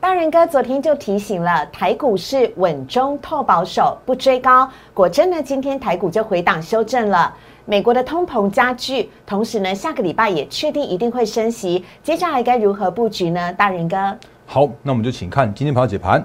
大人哥昨天就提醒了，台股是稳中透保守，不追高。果真呢，今天台股就回档修正了。美国的通膨加剧，同时呢，下个礼拜也确定一定会升息。接下来该如何布局呢？大人哥，好，那我们就请看今天盘解盘。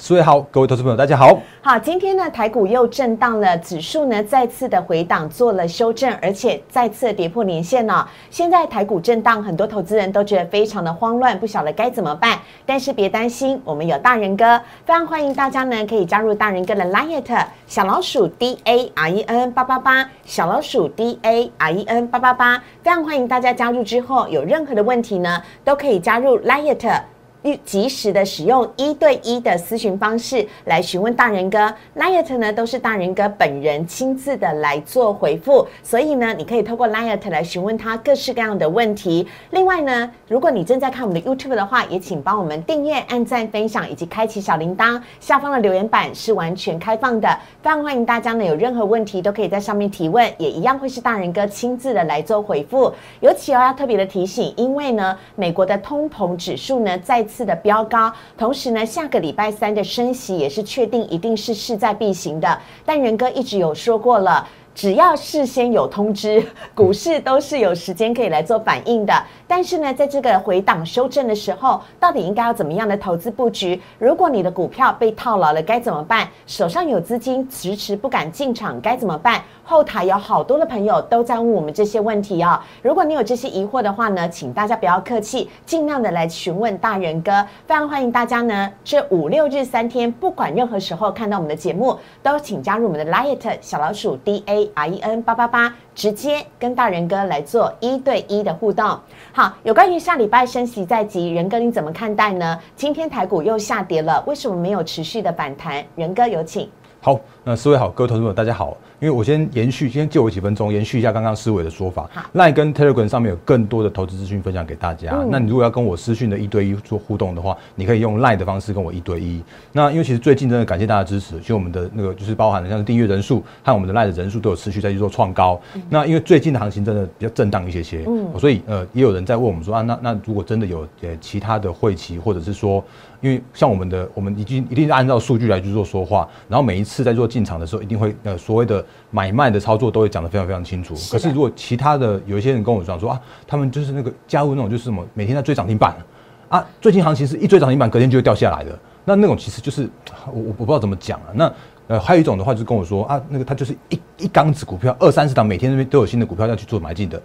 四位好，各位投资朋友，大家好。好，今天呢，台股又震荡了，指数呢再次的回档做了修正，而且再次跌破年线了。现在台股震荡，很多投资人都觉得非常的慌乱，不晓得该怎么办。但是别担心，我们有大人哥，非常欢迎大家呢可以加入大人哥的 Liet 小老鼠 D A R E N 八八八，小老鼠 D A R E N 八八八，非常欢迎大家加入之后，有任何的问题呢，都可以加入 Liet。及时的使用一对一的咨询方式来询问大人哥，Liet 呢都是大人哥本人亲自的来做回复，所以呢，你可以透过 Liet 来询问他各式各样的问题。另外呢，如果你正在看我们的 YouTube 的话，也请帮我们订阅、按赞、分享以及开启小铃铛。下方的留言板是完全开放的，非常欢迎大家呢有任何问题都可以在上面提问，也一样会是大人哥亲自的来做回复。尤其哦要特别的提醒，因为呢，美国的通膨指数呢在次。的飙高，同时呢，下个礼拜三的升息也是确定，一定是势在必行的。但仁哥一直有说过了。只要事先有通知，股市都是有时间可以来做反应的。但是呢，在这个回档修正的时候，到底应该要怎么样的投资布局？如果你的股票被套牢了，该怎么办？手上有资金迟迟不敢进场，该怎么办？后台有好多的朋友都在问我们这些问题哦。如果你有这些疑惑的话呢，请大家不要客气，尽量的来询问大人哥。非常欢迎大家呢，这五六日三天，不管任何时候看到我们的节目，都请加入我们的 Light 小老鼠 D A。R E N 八八八，直接跟大人哥来做一对一的互动。好，有关于下礼拜升息在即，仁哥你怎么看待呢？今天台股又下跌了，为什么没有持续的反弹？仁哥有请。好，那思维好，各位投资者大家好。因为我先延续，先借我几分钟，延续一下刚刚思维的说法。Line 跟 Telegram 上面有更多的投资资讯分享给大家。那你如果要跟我私讯的一对一做互动的话，你可以用 Line 的方式跟我一对一。那因为其实最近真的感谢大家支持，其实我们的那个就是包含了像是订阅人数和我们的 Line 的人数都有持续在去做创高。那因为最近的行情真的比较震荡一些些，所以呃也有人在问我们说啊，那那如果真的有呃其他的会期或者是说。因为像我们的，我们已经一定是按照数据来去做说话，然后每一次在做进场的时候，一定会呃所谓的买卖的操作都会讲得非常非常清楚。可是如果其他的有一些人跟我讲说啊，他们就是那个加入那种就是什么每天在追涨停板啊，最近行情是一追涨停板隔天就会掉下来的，那那种其实就是我我不知道怎么讲啊。那呃还有一种的话就是跟我说啊，那个他就是一一缸子股票二三十档每天那边都有新的股票要去做买进的，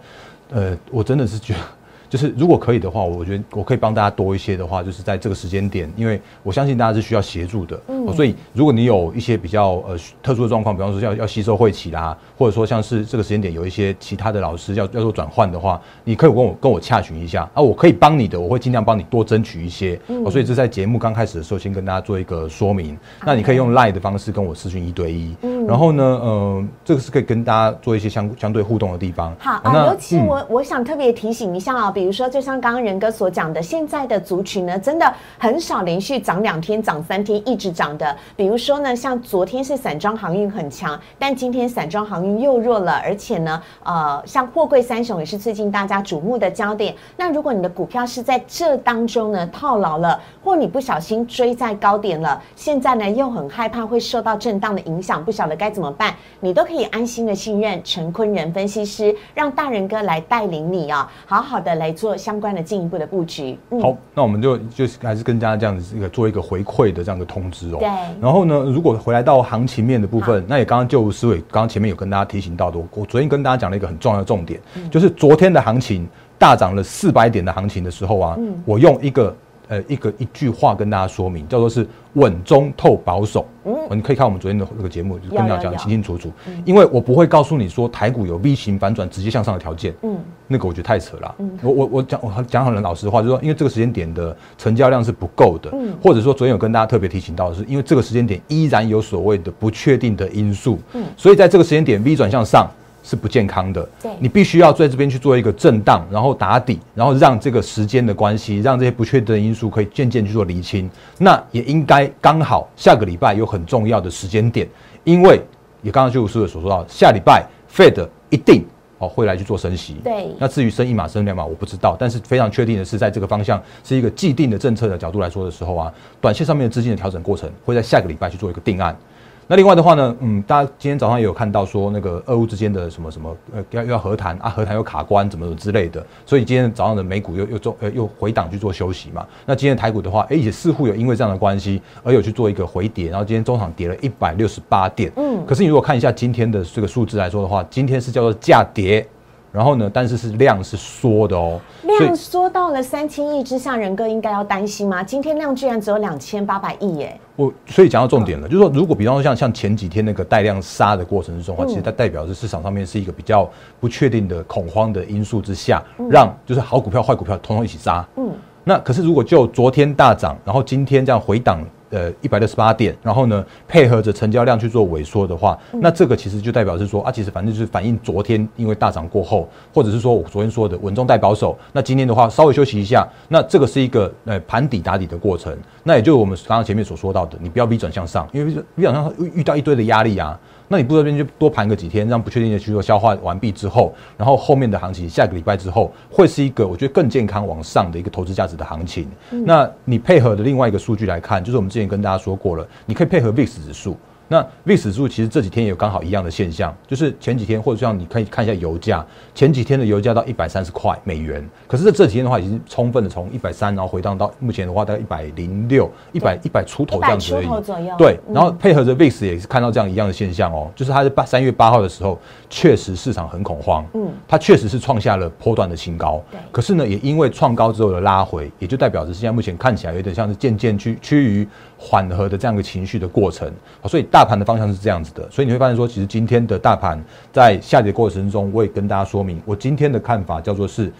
呃，我真的是觉得。就是如果可以的话，我觉得我可以帮大家多一些的话，就是在这个时间点，因为我相信大家是需要协助的，嗯，所以如果你有一些比较呃特殊的状况，比方说要要吸收会期啦，或者说像是这个时间点有一些其他的老师要要做转换的话，你可以跟我跟我洽询一下。啊，我可以帮你的，我会尽量帮你多争取一些，嗯，所以这在节目刚开始的时候先跟大家做一个说明，那你可以用 Line 的方式跟我私讯一对一，嗯，然后呢，呃，这个是可以跟大家做一些相相对互动的地方，好啊，尤其我我想特别提醒一下啊，比如说，就像刚刚仁哥所讲的，现在的族群呢，真的很少连续涨两天、涨三天一直涨的。比如说呢，像昨天是散装航运很强，但今天散装航运又弱了，而且呢，呃，像货柜三雄也是最近大家瞩目的焦点。那如果你的股票是在这当中呢套牢了，或你不小心追在高点了，现在呢又很害怕会受到震荡的影响，不晓得该怎么办，你都可以安心的信任陈坤仁分析师，让大仁哥来带领你啊，好好的来。做相关的进一步的布局。嗯好，那我们就就还是跟大家这样子一个做一个回馈的这样的通知哦。对。然后呢，如果回来到行情面的部分，那也刚刚就思伟刚刚前面有跟大家提醒到的，我昨天跟大家讲了一个很重要的重点，就是昨天的行情大涨了四百点的行情的时候啊，我用一个呃一个一句话跟大家说明，叫做是稳中透保守。嗯，你可以看我们昨天的那个节目，就跟大家讲清清楚楚。因为我不会告诉你说台股有 V 型反转直接向上的条件。嗯，那个我觉得太扯了。嗯，我我我讲我讲很老实话，就是说因为这个时间点的成交量是不够的。嗯，或者说昨天有跟大家特别提醒到的是，因为这个时间点依然有所谓的不确定的因素。嗯，所以在这个时间点 V 转向上。是不健康的，对，你必须要在这边去做一个震荡，然后打底，然后让这个时间的关系，让这些不确定的因素可以渐渐去做厘清。那也应该刚好下个礼拜有很重要的时间点，因为也刚刚就师所说到，下礼拜 Fed 一定哦会来去做升息。对，那至于升一码升两码我不知道，但是非常确定的是，在这个方向是一个既定的政策的角度来说的时候啊，短线上面的资金的调整过程会在下个礼拜去做一个定案。那另外的话呢，嗯，大家今天早上也有看到说那个俄乌之间的什么什么呃要要和谈啊，和谈又卡关怎么怎么之类的，所以今天早上的美股又又做呃又回档去做休息嘛。那今天台股的话，哎也似乎有因为这样的关系而有去做一个回跌，然后今天中场跌了一百六十八点。嗯，可是你如果看一下今天的这个数字来说的话，今天是叫做价跌。然后呢？但是是量是缩的哦，量缩到了三千亿之下，人哥应该要担心吗？今天量居然只有两千八百亿耶！我所以讲到重点了，就是说，如果比方说像像前几天那个带量杀的过程之中的话，其实它代表是市场上面是一个比较不确定的恐慌的因素之下，让就是好股票、坏股票通通一起杀。嗯，那可是如果就昨天大涨，然后今天这样回档。呃，一百六十八点，然后呢，配合着成交量去做萎缩的话，那这个其实就代表是说啊，其实反正就是反映昨天因为大涨过后，或者是说我昨天说的稳中带保守，那今天的话稍微休息一下，那这个是一个呃盘底打底的过程，那也就是我们刚刚前面所说到的，你不要逼转向上，因为逼转向上遇到一堆的压力啊。那你不这边就多盘个几天，让不确定的去做消化完毕之后，然后后面的行情下个礼拜之后会是一个我觉得更健康往上的一个投资价值的行情。那你配合的另外一个数据来看，就是我们之前跟大家说过了，你可以配合 VIX 指数。那 VIX 指数其实这几天也有刚好一样的现象，就是前几天或者像你可以看一下油价，前几天的油价到一百三十块美元，可是这这几天的话已经充分的从一百三，然后回荡到目前的话大概一百零六、一百一百出头这样子而已。对，然后配合着 VIX 也是看到这样一样的现象哦，就是它在八三月八号的时候，确实市场很恐慌，嗯，它确实是创下了波段的新高，对。可是呢，也因为创高之后的拉回，也就代表着现在目前看起来有点像是渐渐趋趋于缓和的这样一个情绪的过程，所以。大盘的方向是这样子的，所以你会发现说，其实今天的大盘在下跌过程中，我也跟大家说明，我今天的看法叫做是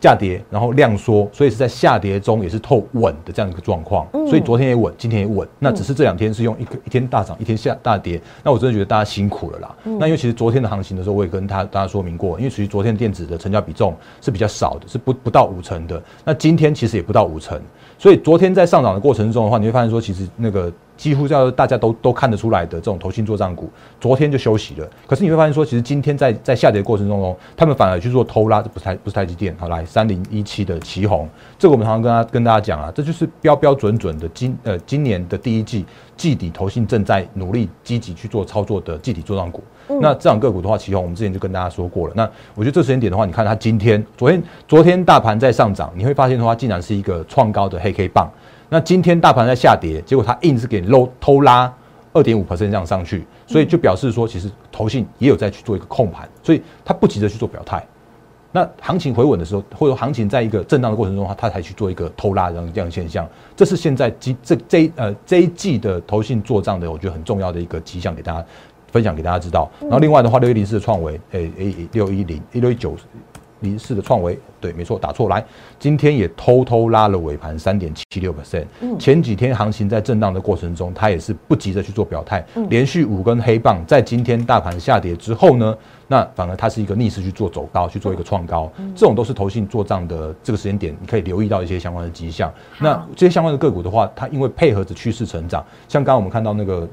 价跌，然后量缩，所以是在下跌中也是透稳的这样一个状况。所以昨天也稳，今天也稳，那只是这两天是用一个一天大涨，一天下大跌。那我真的觉得大家辛苦了啦。那因为其实昨天的行情的时候，我也跟他大家说明过，因为属于昨天电子的成交比重是比较少的，是不不到五成的。那今天其实也不到五成，所以昨天在上涨的过程中的话，你会发现说，其实那个。几乎叫大家都都看得出来的这种投信做账股，昨天就休息了。可是你会发现说，其实今天在在下跌的过程中哦，他们反而去做偷拉，这不是台不是台积电，好来三零一七的旗红，这个我们常常跟他跟大家讲啊，这就是标标准准的今呃今年的第一季季底投信正在努力积极去做操作的季底做账股。那这样个股的话，旗红我们之前就跟大家说过了。那我觉得这时间点的话，你看它今天昨天昨天大盘在上涨，你会发现的话，竟然是一个创高的黑 K 棒。那今天大盘在下跌，结果它硬是给漏偷拉二点五 percent 这样上去，所以就表示说，其实投信也有在去做一个控盘，所以它不急着去做表态。那行情回稳的时候，或者行情在一个震荡的过程中，它才去做一个偷拉这样这样现象。这是现在这这这呃这一季的投信做账的，我觉得很重要的一个迹象，给大家分享给大家知道。然后另外的话，六一零四的创维，诶诶六一零一六一九。零四的创维，对，没错，打错来。今天也偷偷拉了尾盘三点七六 percent。前几天行情在震荡的过程中，它也是不急着去做表态，连续五根黑棒，在今天大盘下跌之后呢，那反而它是一个逆势去做走高，去做一个创高。这种都是投信做账的这个时间点，你可以留意到一些相关的迹象。那这些相关的个股的话，它因为配合着趋势成长，像刚刚我们看到那个。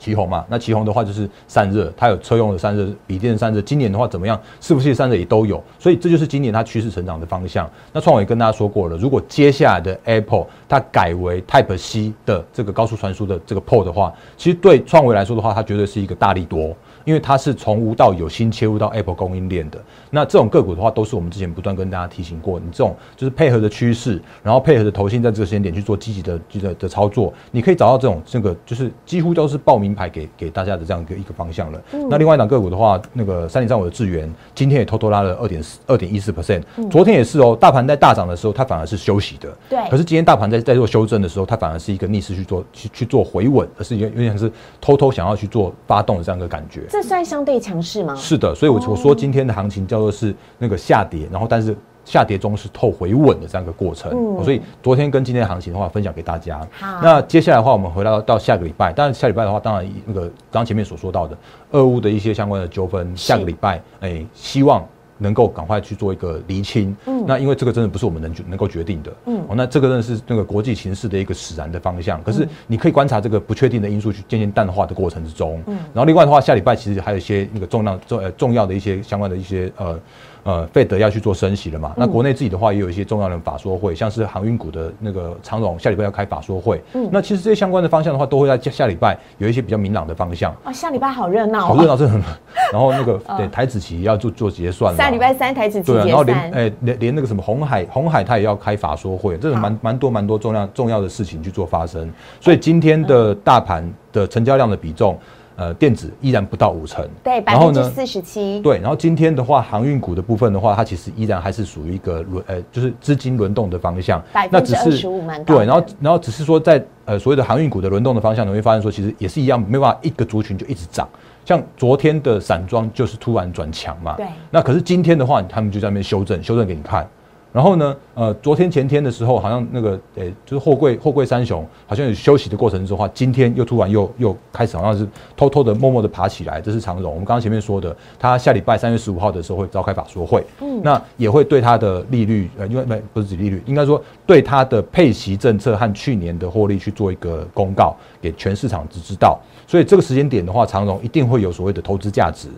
旗红嘛，那旗红的话就是散热，它有车用的散热、笔电散热。今年的话怎么样？是不是散热也都有？所以这就是今年它趋势成长的方向。那创伟跟大家说过了，如果接下来的 Apple 它改为 Type C 的这个高速传输的这个 port 的话，其实对创维来说的话，它绝对是一个大力多。因因为它是从无到有新切入到 Apple 供应链的。那这种个股的话，都是我们之前不断跟大家提醒过，你这种就是配合的趋势，然后配合的投信在这个时间点去做积极的的的操作，你可以找到这种这个就是几乎都是报名牌给给大家的这样一个一个方向了。那另外一档个股的话，那个三零三五的智源今天也偷偷拉了二点四二点一四 percent，昨天也是哦，大盘在大涨的时候，它反而是休息的。对。可是今天大盘在在做修正的时候，它反而是一个逆势去做去去做回稳，而是有有点是偷偷想要去做发动的这样一个感觉。这算相对强势吗？是的，所以我我说今天的行情叫做是那个下跌，然后但是下跌中是透回稳的这样一个过程。嗯。所以昨天跟今天的行情的话，分享给大家。好。那接下来的话，我们回到到下个礼拜，但是下礼拜的话，当然那个刚前面所说到的俄乌的一些相关的纠纷，下个礼拜哎，希望。能够赶快去做一个厘清，嗯，那因为这个真的不是我们能能够决定的，嗯，哦，那这个真的是那个国际形势的一个使然的方向。可是你可以观察这个不确定的因素去渐渐淡化的过程之中，嗯，然后另外的话，下礼拜其实还有一些那个重量重呃重要的一些相关的一些呃。呃，费德要去做升息了嘛？那国内自己的话也有一些重要的法说会，像是航运股的那个长荣下礼拜要开法说会。嗯，那其实这些相关的方向的话，都会在下下礼拜有一些比较明朗的方向。啊，下礼拜好热闹，好热闹，真的。然后那个对台子期要做做结算。下礼拜三台子期对，然后连哎连连那个什么红海红海它也要开法说会，这是蛮蛮多蛮多重要重要的事情去做发生。所以今天的大盘的成交量的比重。呃，电子依然不到五成，对，百分之四十七，对。然后今天的话，航运股的部分的话，它其实依然还是属于一个轮，呃，就是资金轮动的方向，百分之二十五对。然后，然后只是说在呃所谓的航运股的轮动的方向，你会发现说，其实也是一样，没办法一个族群就一直涨。像昨天的散装就是突然转强嘛，对。那可是今天的话，他们就在那边修正，修正给你看。然后呢，呃，昨天前天的时候，好像那个，诶，就是货柜货柜三雄，好像有休息的过程之后，今天又突然又又开始，好像是偷偷的、默默的爬起来。这是长荣，我们刚刚前面说的，他下礼拜三月十五号的时候会召开法说会，嗯，那也会对他的利率，呃，因为没不是指利率，应该说对他的配息政策和去年的获利去做一个公告，给全市场知知道。所以这个时间点的话，长荣一定会有所谓的投资价值。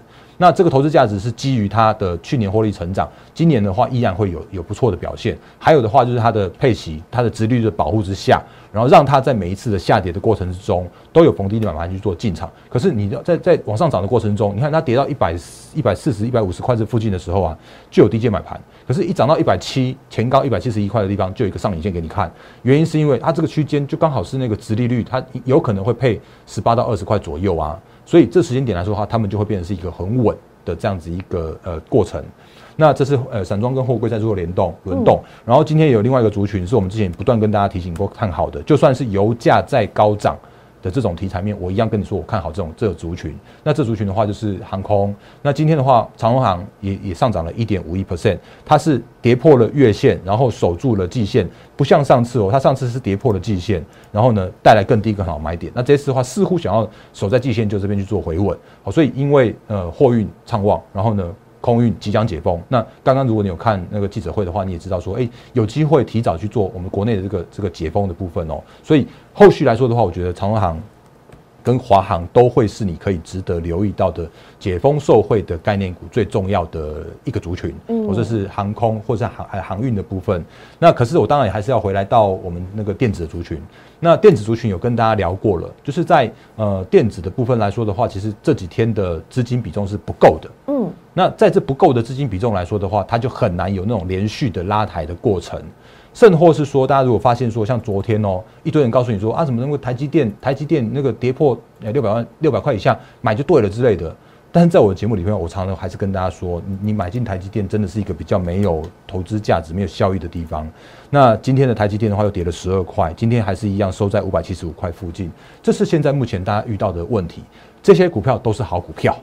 那这个投资价值是基于它的去年获利成长，今年的话依然会有有不错的表现。还有的话就是它的配息，它的殖利率的保护之下，然后让它在每一次的下跌的过程之中都有逢低买盘去做进场。可是你在在往上涨的过程中，你看它跌到一百一百四十一百五十块这附近的时候啊，就有低阶买盘。可是，一涨到一百七前高一百七十一块的地方，就有一个上影线给你看。原因是因为它这个区间就刚好是那个殖利率，它有可能会配十八到二十块左右啊。所以这时间点来说的话，他们就会变成是一个很稳的这样子一个呃过程。那这是呃散装跟货柜在做联动轮动。然后今天有另外一个族群是我们之前不断跟大家提醒过看好的，就算是油价在高涨。的这种题材面，我一样跟你说，我看好这种这族群。那这族群的话，就是航空。那今天的话，长荣航也也上涨了一点五一 percent，它是跌破了月线，然后守住了季线，不像上次哦，它上次是跌破了季线，然后呢带来更低更好买点。那这次的话，似乎想要守在季线，就这边去做回稳。好，所以因为呃货运畅旺，然后呢。空运即将解封，那刚刚如果你有看那个记者会的话，你也知道说，哎，有机会提早去做我们国内的这个这个解封的部分哦。所以后续来说的话，我觉得长荣航跟华航都会是你可以值得留意到的解封受惠的概念股最重要的一个族群，嗯或者是航空或者是航航运的部分。那可是我当然也还是要回来到我们那个电子的族群。那电子族群有跟大家聊过了，就是在呃电子的部分来说的话，其实这几天的资金比重是不够的。嗯，那在这不够的资金比重来说的话，它就很难有那种连续的拉抬的过程，甚或是说，大家如果发现说，像昨天哦，一堆人告诉你说啊，怎么能够台积电台积电那个跌破呃六百万六百块以下买就对了之类的。但是在我的节目里面，我常常还是跟大家说，你买进台积电真的是一个比较没有投资价值、没有效益的地方。那今天的台积电的话，又跌了十二块，今天还是一样收在五百七十五块附近。这是现在目前大家遇到的问题。这些股票都是好股票，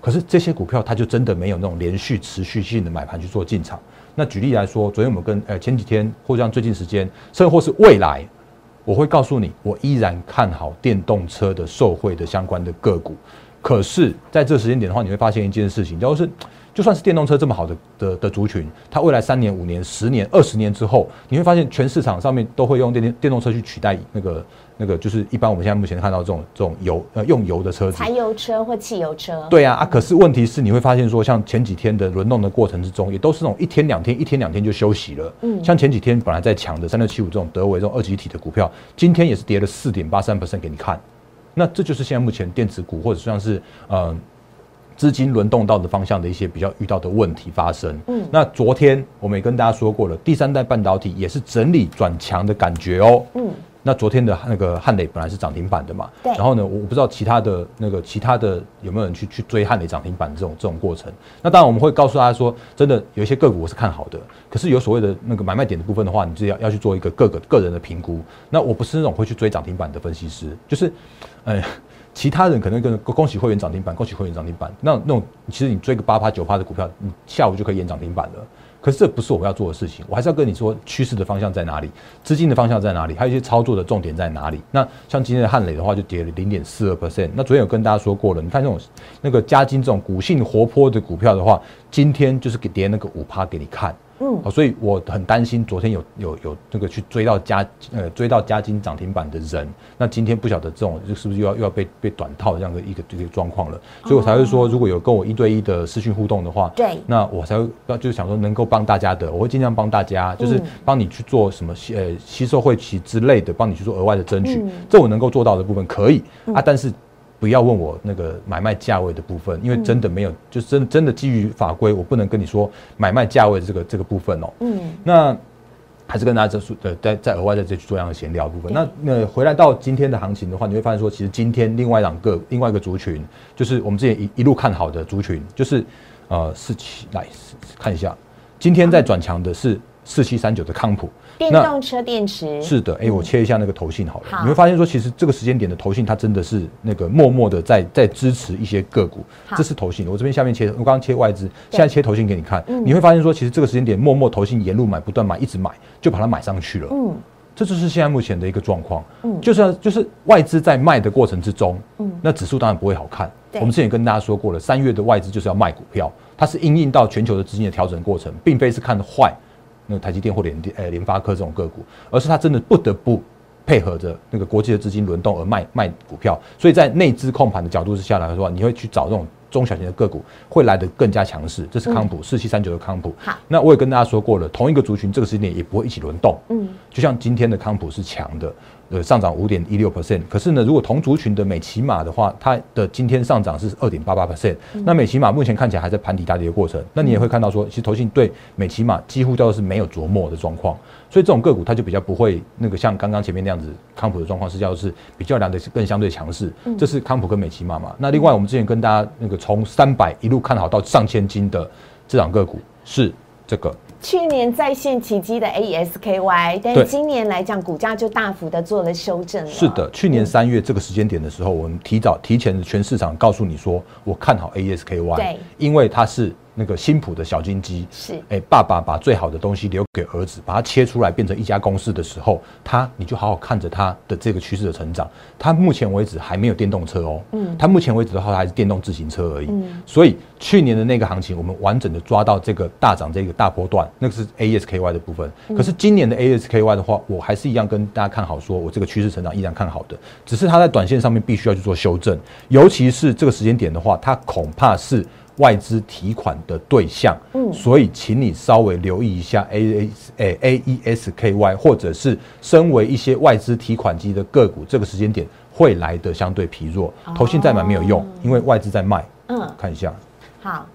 可是这些股票它就真的没有那种连续持续性的买盘去做进场。那举例来说，昨天我们跟呃前几天或者像最近时间，甚或是未来，我会告诉你，我依然看好电动车的受惠的相关的个股。可是，在这时间点的话，你会发现一件事情，就是就算是电动车这么好的的的族群，它未来三年、五年、十年、二十年之后，你会发现全市场上面都会用电电电动车去取代那个那个，就是一般我们现在目前看到这种这种油呃用油的车子，柴油车或汽油车。对啊啊！可是问题是，你会发现说，像前几天的轮动的过程之中，也都是那种一天两天、一天两天就休息了。嗯，像前几天本来在强的三六七五这种德维这种二级体的股票，今天也是跌了四点八三 percent 给你看。那这就是现在目前电子股或者像是呃资金轮动到的方向的一些比较遇到的问题发生。嗯，那昨天我们也跟大家说过了，第三代半导体也是整理转强的感觉哦。嗯。那昨天的那个汉磊本来是涨停板的嘛，对。然后呢，我不知道其他的那个其他的有没有人去去追汉磊涨停板这种这种过程。那当然我们会告诉大家说，真的有一些个股我是看好的，可是有所谓的那个买卖点的部分的话，你就要要去做一个各个个人的评估。那我不是那种会去追涨停板的分析师，就是，呃，其他人可能跟恭喜会员涨停板，恭喜会员涨停板，那那种其实你追个八趴九趴的股票，你下午就可以演涨停板了。可是这不是我要做的事情，我还是要跟你说趋势的方向在哪里，资金的方向在哪里，还有一些操作的重点在哪里。那像今天的汉磊的话，就跌了零点四二 percent。那昨天有跟大家说过了，你看这种那个加金这种股性活泼的股票的话，今天就是给跌那个五趴给你看。嗯，好，所以我很担心，昨天有有有那个去追到加呃追到加金涨停板的人，那今天不晓得这种是不是又要又要被被短套这样的一个这个状况了，所以我才会说，如果有跟我一对一的私讯互动的话，对，那我才会就是想说能够帮大家的，我会尽量帮大家，就是帮你去做什么呃吸收会期之类的，帮你去做额外的争取，这我能够做到的部分可以啊，但是。不要问我那个买卖价位的部分，因为真的没有，就真真的基于法规，我不能跟你说买卖价位这个这个部分哦。嗯，那还是跟大家这呃再再额外再再去做样的闲聊部分。那那回来到今天的行情的话，你会发现说，其实今天另外两个另外一个族群，就是我们之前一一路看好的族群，就是呃四七来看一下，今天在转强的是四七三九的康普。电动车电池是的，哎，我切一下那个头信好了，你会发现说，其实这个时间点的头信，它真的是那个默默的在在支持一些个股。这是头信，我这边下面切，我刚刚切外资，现在切头信给你看，你会发现说，其实这个时间点默默头信沿路买，不断买，一直买，就把它买上去了。嗯，这就是现在目前的一个状况。嗯，就是就是外资在卖的过程之中，嗯，那指数当然不会好看。我们之前也跟大家说过了，三月的外资就是要卖股票，它是应应到全球的资金的调整过程，并非是看坏。那个台积电或联电、诶联发科这种个股，而是它真的不得不配合着那个国际的资金轮动而卖卖股票，所以在内资控盘的角度之下来说，你会去找这种中小型的个股，会来得更加强势。这是康普四七三九的康普。好，那我也跟大家说过了，同一个族群这个时间点也不会一起轮动。嗯，就像今天的康普是强的。呃，上涨五点一六 percent，可是呢，如果同族群的美骑马的话，它的今天上涨是二点八八 percent。那美骑马目前看起来还在盘底大跌的过程，那你也会看到说，其实投信对美骑马几乎都是没有琢磨的状况，所以这种个股它就比较不会那个像刚刚前面那样子，康普的状况是叫是比较来的更相对强势。这是康普跟美骑马嘛？那另外我们之前跟大家那个从三百一路看好到上千金的这档个股是这个。去年在线奇迹的 ASKY，但今年来讲，股价就大幅的做了修正了。是的，去年三月这个时间点的时候，我们提早提前全市场告诉你说，我看好 ASKY，对，因为它是。那个新普的小金鸡是，哎，爸爸把最好的东西留给儿子，把它切出来变成一家公司的时候，他你就好好看着他的这个趋势的成长。他目前为止还没有电动车哦，嗯，他目前为止的话还是电动自行车而已。嗯，所以去年的那个行情，我们完整的抓到这个大涨这个大波段，那个是 ASKY 的部分。可是今年的 ASKY 的话，我还是一样跟大家看好，说我这个趋势成长依然看好的，只是它在短线上面必须要去做修正，尤其是这个时间点的话，它恐怕是。外资提款的对象，嗯，所以请你稍微留意一下 A A 诶 A E S K Y，或者是身为一些外资提款机的个股，这个时间点会来的相对疲弱，投信再买没有用，因为外资在卖，嗯，看一下，好。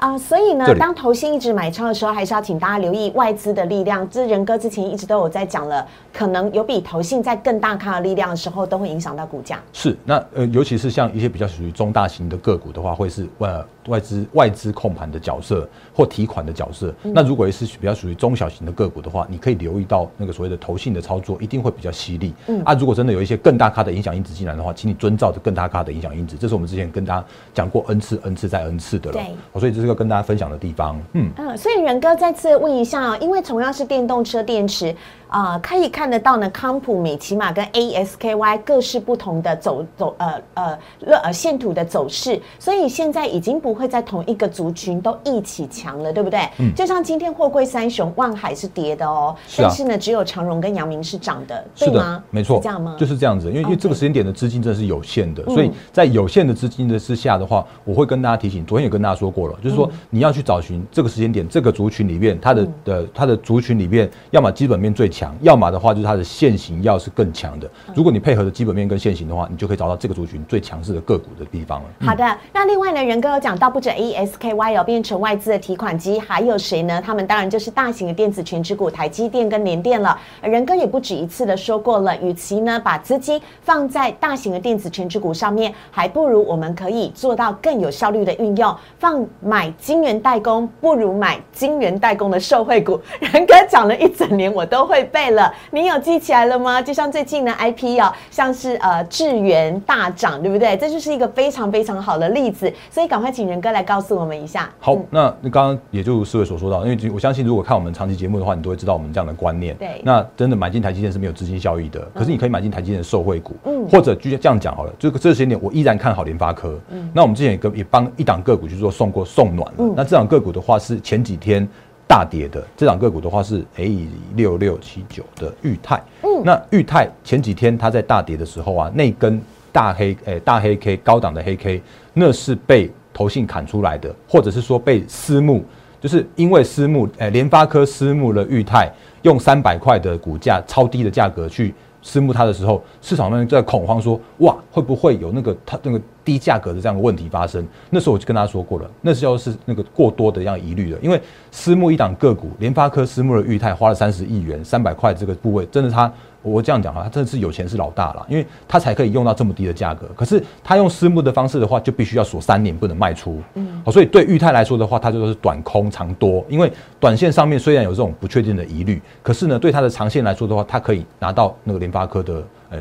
啊，所以呢，当投信一直买超的时候，还是要请大家留意外资的力量。这仁哥之前一直都有在讲了，可能有比投信在更大咖的力量的时候，都会影响到股价。是，那呃，尤其是像一些比较属于中大型的个股的话，会是呃外资外资控盘的角色或提款的角色。那如果是比较属于中小型的个股的话，你可以留意到那个所谓的投信的操作一定会比较犀利。嗯啊，如果真的有一些更大咖的影响因子进来的话，请你遵照着更大咖的影响因子。这是我们之前跟大家讲过 n 次 n 次再 n 次的了。对，所以这是要跟大家分享的地方。嗯嗯，所以仁哥再次问一下，因为同样是电动车电池。啊，可以看得到呢，康普、美骑马跟 ASKY 各式不同的走走呃呃呃线图的走势，所以现在已经不会在同一个族群都一起强了，对不对？嗯。就像今天货柜三雄，万海是跌的哦，但是呢，只有长荣跟阳明是涨的，对吗？没错，这样吗？就是这样子，因为因为这个时间点的资金真的是有限的，所以在有限的资金的之下的话，我会跟大家提醒，昨天也跟大家说过了，就是说说你要去找寻这个时间点这个族群里面它的的它的族群里面，要么基本面最强，要么的话就是它的现行要是更强的。如果你配合的基本面跟现行的话，你就可以找到这个族群最强势的个股的地方了。好的，那另外呢，仁哥有讲到不止 ASKY 哦变成外资的提款机，还有谁呢？他们当然就是大型的电子全值股台积电跟联电了。仁哥也不止一次的说过了，与其呢把资金放在大型的电子全值股上面，还不如我们可以做到更有效率的运用，放买晶圆代工不如买晶圆代工的受惠股。仁哥讲了一整年，我都会背了，你有记起来了吗？就像最近的 IP 哦，像是呃智元大涨，对不对？这就是一个非常非常好的例子，所以赶快请仁哥来告诉我们一下。好，那那刚刚也就四位所说到，因为我相信如果看我们长期节目的话，你都会知道我们这样的观念。对，那真的买进台积电是没有资金效益的，可是你可以买进台积电的受惠股，嗯，或者就这样讲好了，这个这些年我依然看好联发科。嗯，那我们之前也跟也帮一档个股去做送过送暖了。那这档个股的话是前几天大跌的，这档个股的话是 A 六六七九的裕泰。嗯，那裕泰前几天它在大跌的时候啊，那根大黑诶大黑 K 高档的黑 K，那是被投信砍出来的，或者是说被私募，就是因为私募诶联发科私募了裕泰。用三百块的股价超低的价格去私募它的时候，市场上在恐慌说：哇，会不会有那个它那个低价格的这样的问题发生？那时候我就跟大家说过了，那时候是那个过多的这样疑虑了。因为私募一档个股，联发科私募的裕泰花了三十亿元，三百块这个部位，真的它。我这样讲哈，他真的是有钱是老大了，因为他才可以用到这么低的价格。可是他用私募的方式的话，就必须要锁三年不能卖出。嗯，好，所以对裕泰来说的话，它就是短空长多。因为短线上面虽然有这种不确定的疑虑，可是呢，对它的长线来说的话，它可以拿到那个联发科的。呃，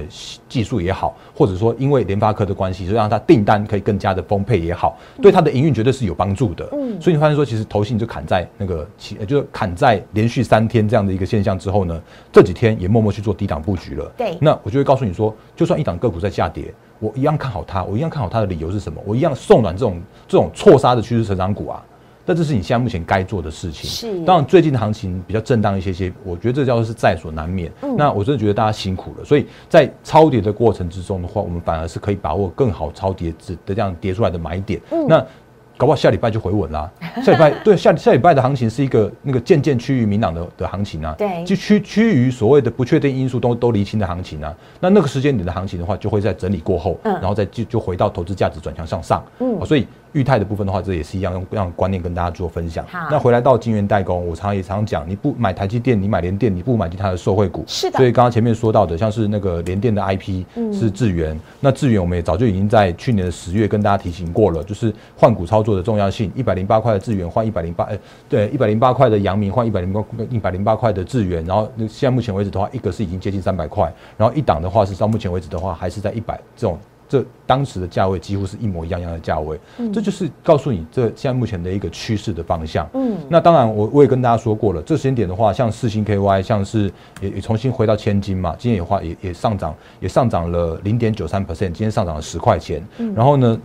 技术也好，或者说因为联发科的关系，就让它订单可以更加的丰沛也好，对它的营运绝对是有帮助的。嗯，所以你发现说，其实投信就砍在那个，呃，就是砍在连续三天这样的一个现象之后呢，这几天也默默去做低档布局了。对，那我就会告诉你说，就算一档个股在下跌，我一样看好它，我一样看好它的理由是什么？我一样送暖这种这种错杀的趋势成长股啊。那这是你现在目前该做的事情。是，当然最近的行情比较震荡一些些，我觉得这叫做是在所难免。嗯那我真的觉得大家辛苦了，所以在超跌的过程之中的话，我们反而是可以把握更好超跌的这样跌出来的买点。嗯那。搞不好下礼拜就回稳啦。下礼拜对下下礼拜的行情是一个那个渐渐趋于明朗的的行情啊，对，就趋趋于所谓的不确定因素都都厘清的行情啊。那那个时间点的行情的话，就会在整理过后，嗯然后再就就回到投资价值转向向上。嗯，所以裕泰的部分的话，这也是一样用这样观念跟大家做分享。好，那回来到金源代工，我常常也常常讲，你不买台积电，你买联电，你不买其他的受惠股。是的。所以刚刚前面说到的，像是那个联电的 IP 是智源，那智源我们也早就已经在去年的十月跟大家提醒过了，就是换股操作的重要性。一百零八块的智元换一百零八，哎，对，一百零八块的阳明换一百零八一百零八块的智元，然后现在目前为止的话，一个是已经接近三百块，然后一档的话是到目前为止的话，还是在一百这种，这当时的价位几乎是一模一样样的价位，这就是告诉你这现在目前的一个趋势的方向。嗯，那当然我我也跟大家说过了，这时间点的话，像四星 KY，像是也也重新回到千金嘛，今天也话也也上涨，也上涨了零点九三 percent，今天上涨了十块钱，然后呢？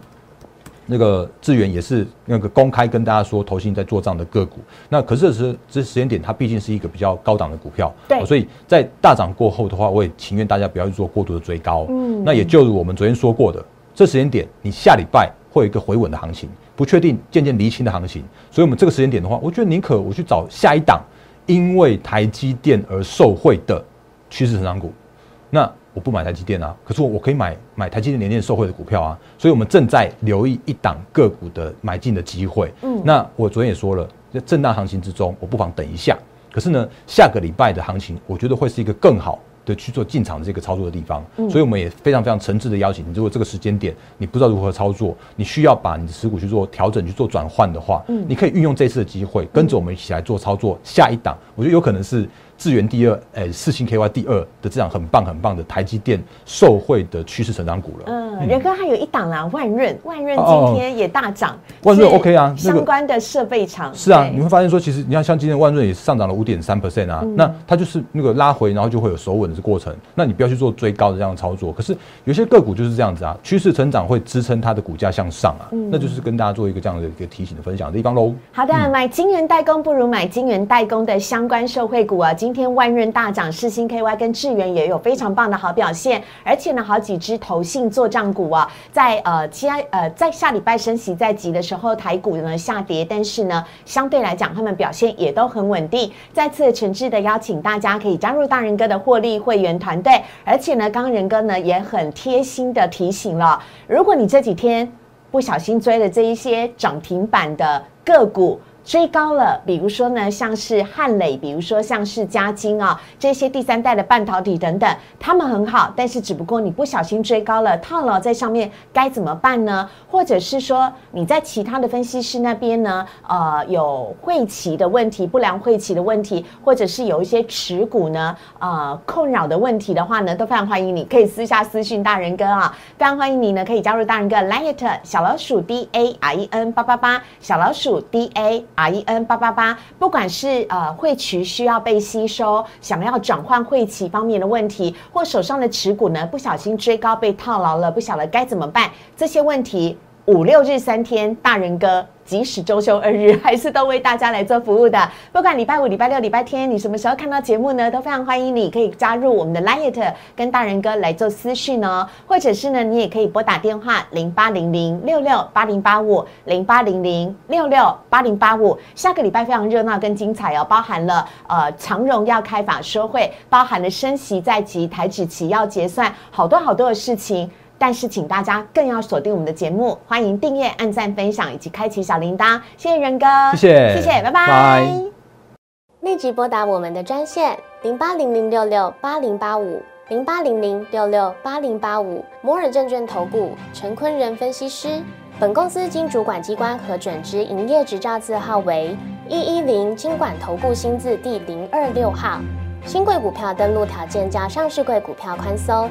那个智源也是那个公开跟大家说，投信在做账的个股。那可是这这时间点，它毕竟是一个比较高档的股票，对，所以在大涨过后的话，我也情愿大家不要去做过度的追高。嗯，那也就如我们昨天说过的，这时间点你下礼拜会有一个回稳的行情，不确定渐渐离清的行情。所以我们这个时间点的话，我觉得宁可我去找下一档，因为台积电而受惠的趋势成长股。那我不买台积电啊，可是我我可以买买台积电年年受惠的股票啊，所以我们正在留意一档个股的买进的机会。嗯，那我昨天也说了，在震荡行情之中，我不妨等一下。可是呢，下个礼拜的行情，我觉得会是一个更好的去做进场的这个操作的地方。嗯，所以我们也非常非常诚挚的邀请你，如果这个时间点你不知道如何操作，你需要把你的持股去做调整、去做转换的话，嗯，你可以运用这次的机会，跟着我们一起来做操作。下一档，我觉得有可能是。智源第二，诶，四星 KY 第二的这样很棒很棒的台积电受惠的趋势成长股了。嗯，仁哥还有一档啦，万润，万润今天也大涨。万润 OK 啊，相关的设备厂是啊，你会发现说，其实你看像今天万润也上涨了五点三 percent 啊，那它就是那个拉回，然后就会有守稳的过程。那你不要去做追高的这样操作。可是有些个股就是这样子啊，趋势成长会支撑它的股价向上啊，那就是跟大家做一个这样的一个提醒的分享的地方喽。好的，买晶圆代工不如买晶圆代工的相关受惠股啊。今天万润大涨，世星 KY 跟智源也有非常棒的好表现，而且呢，好几只投信做账股啊，在呃其他呃在下礼拜升息在即的时候，台股呢下跌，但是呢，相对来讲，他们表现也都很稳定。再次诚挚的邀请大家可以加入大人哥的获利会员团队，而且呢，刚刚仁哥呢也很贴心的提醒了，如果你这几天不小心追了这一些涨停板的个股。追高了，比如说呢，像是汉磊，比如说像是嘉金啊，这些第三代的半导体等等，他们很好，但是只不过你不小心追高了，套牢在上面，该怎么办呢？或者是说你在其他的分析师那边呢，呃，有晦气的问题，不良晦气的问题，或者是有一些持股呢，呃，困扰的问题的话呢，都非常欢迎你可以私下私讯大人哥啊，非常欢迎你呢可以加入大人哥 liet 小老鼠 d a r e n 八八八小老鼠 d a。R E N 八八八，不管是呃汇渠需要被吸收，想要转换汇期方面的问题，或手上的持股呢不小心追高被套牢了，不晓得该怎么办，这些问题五六日三天，大人哥。即使周休二日，还是都为大家来做服务的。不管礼拜五、礼拜六、礼拜天，你什么时候看到节目呢？都非常欢迎你可以加入我们的 Light，跟大人哥来做私讯哦。或者是呢，你也可以拨打电话零八零零六六八零八五零八零零六六八零八五。下个礼拜非常热闹跟精彩哦，包含了呃长荣要开法说会，包含了升息在即，台指期要结算，好多好多的事情。但是，请大家更要锁定我们的节目，欢迎订阅、按赞、分享以及开启小铃铛。谢谢仁哥，谢谢，谢谢，拜拜。立即拨打我们的专线零八零零六六八零八五零八零零六六八零八五摩尔证券投顾陈坤仁分析师。本公司经主管机关核准之营业执照字号为一一零金管投顾新字第零二六号。新贵股票登录条件较上市贵股票宽松，